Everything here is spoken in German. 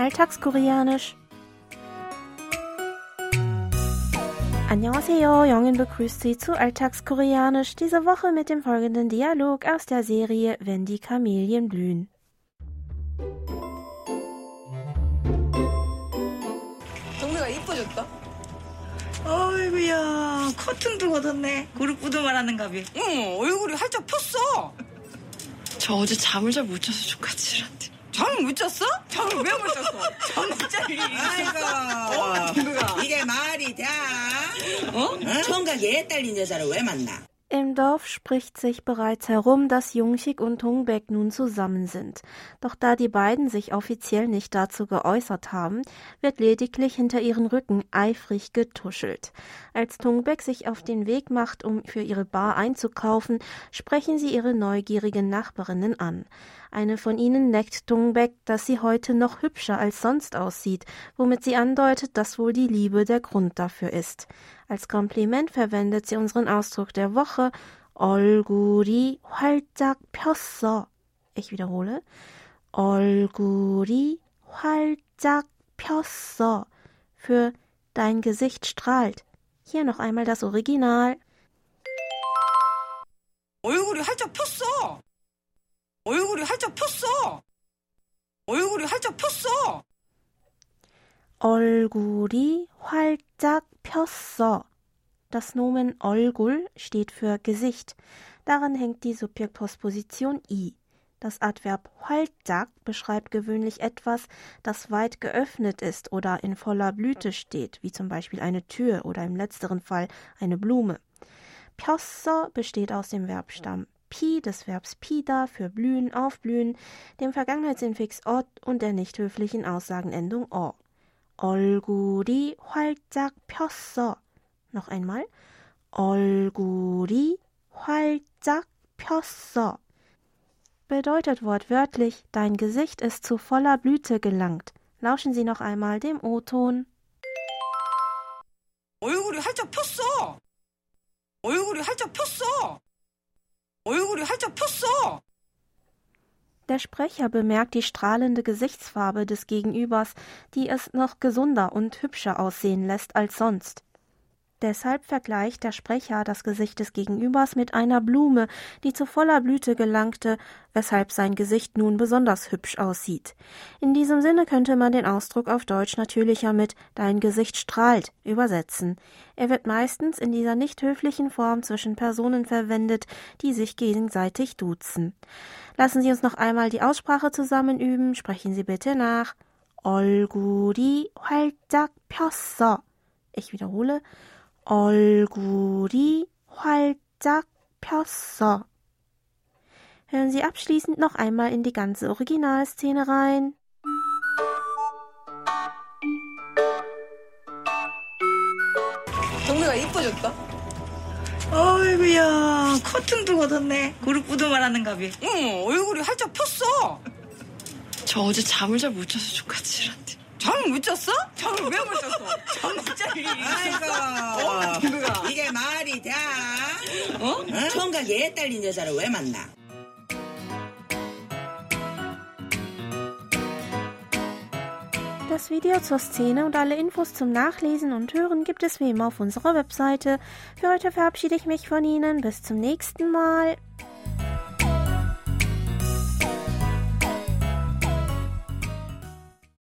Alltagskoreanisch. Annyeonghaseyo, Jongin begrüßt Sie zu Alltagskoreanisch, diese Woche mit dem folgenden Dialog aus der Serie Wenn die Kamelien blühen. 동네가 이뻐졌다. 어이구야 커튼도 걷었네 그룹부도 말하는가비 응, 얼굴이 활짝 폈어. 저 어제 잠을 잘 못 자서 족같이란 정 묻혔어? 정을 왜 묻혔어? 정 진짜 아이고. 어, 이게 말이 돼? 어? 청각 얘 딸린 여자를 왜 만나? Im Dorf spricht sich bereits herum, dass Jungschik und Hungbeck nun zusammen sind. Doch da die beiden sich offiziell nicht dazu geäußert haben, wird lediglich hinter ihren Rücken eifrig getuschelt. Als Tungbeck sich auf den Weg macht, um für ihre Bar einzukaufen, sprechen sie ihre neugierigen Nachbarinnen an. Eine von ihnen neckt Tungbeck, dass sie heute noch hübscher als sonst aussieht, womit sie andeutet, dass wohl die Liebe der Grund dafür ist. Als Kompliment verwendet sie unseren Ausdruck der Woche 얼굴이 활짝 폈어. Ich wiederhole. 얼굴이 활짝 폈어. Für dein Gesicht strahlt. Hier noch einmal das Original. 얼굴이 활짝 폈어. 얼굴이 활짝 폈어. 얼굴이 활짝 폈어. 얼굴이 활짝 폈어. Das Nomen 얼굴 steht für Gesicht. Daran hängt die Subjektpostposition i. Das Adverb 활짝 beschreibt gewöhnlich etwas, das weit geöffnet ist oder in voller Blüte steht, wie zum Beispiel eine Tür oder im letzteren Fall eine Blume. 폈어 besteht aus dem Verbstamm pi des Verbs pida für blühen, aufblühen, dem Vergangenheitsinfix ot und der nicht höflichen Aussagenendung o. 얼굴이 활짝 폈어. Noch einmal. 얼굴이 활짝 폈어. Bedeutet wortwörtlich, dein Gesicht ist zu voller Blüte gelangt. Lauschen Sie noch einmal dem O-Ton. 얼굴이 활짝 폈어. 얼굴이 활짝 폈어. 얼굴이 활짝 폈어. Der Sprecher bemerkt die strahlende Gesichtsfarbe des Gegenübers, die es noch gesunder und hübscher aussehen lässt als sonst. Deshalb vergleicht der Sprecher das Gesicht des Gegenübers mit einer Blume, die zu voller Blüte gelangte, weshalb sein Gesicht nun besonders hübsch aussieht. In diesem Sinne könnte man den Ausdruck auf Deutsch natürlicher mit Dein Gesicht strahlt übersetzen. Er wird meistens in dieser nicht höflichen Form zwischen Personen verwendet, die sich gegenseitig duzen. Lassen Sie uns noch einmal die Aussprache zusammen üben. Sprechen Sie bitte nach. 얼굴이 활짝 폈어. Ich wiederhole. 얼굴이 활짝 폈어. Hören Sie abschließend noch einmal in die ganze Originalszene rein. 동네가 이뻐졌다. 어이구야 커튼도 걷었네 그룹부도 말하는가비 응, 얼굴이 활짝 폈어. 저 어제 잠을 잘 못 자서 족같이란데. 잠을 못 잤어? 잠을 왜 못 잤어? 잠못 잘 일이 아이고 동네가. 이게 말이 돼? 어? 청각 얘 딸린 여자를 왜 만나? Das Video zur Szene und alle Infos zum Nachlesen und Hören gibt es wie immer auf unserer Webseite. Für heute verabschiede ich mich von Ihnen. Bis zum nächsten Mal.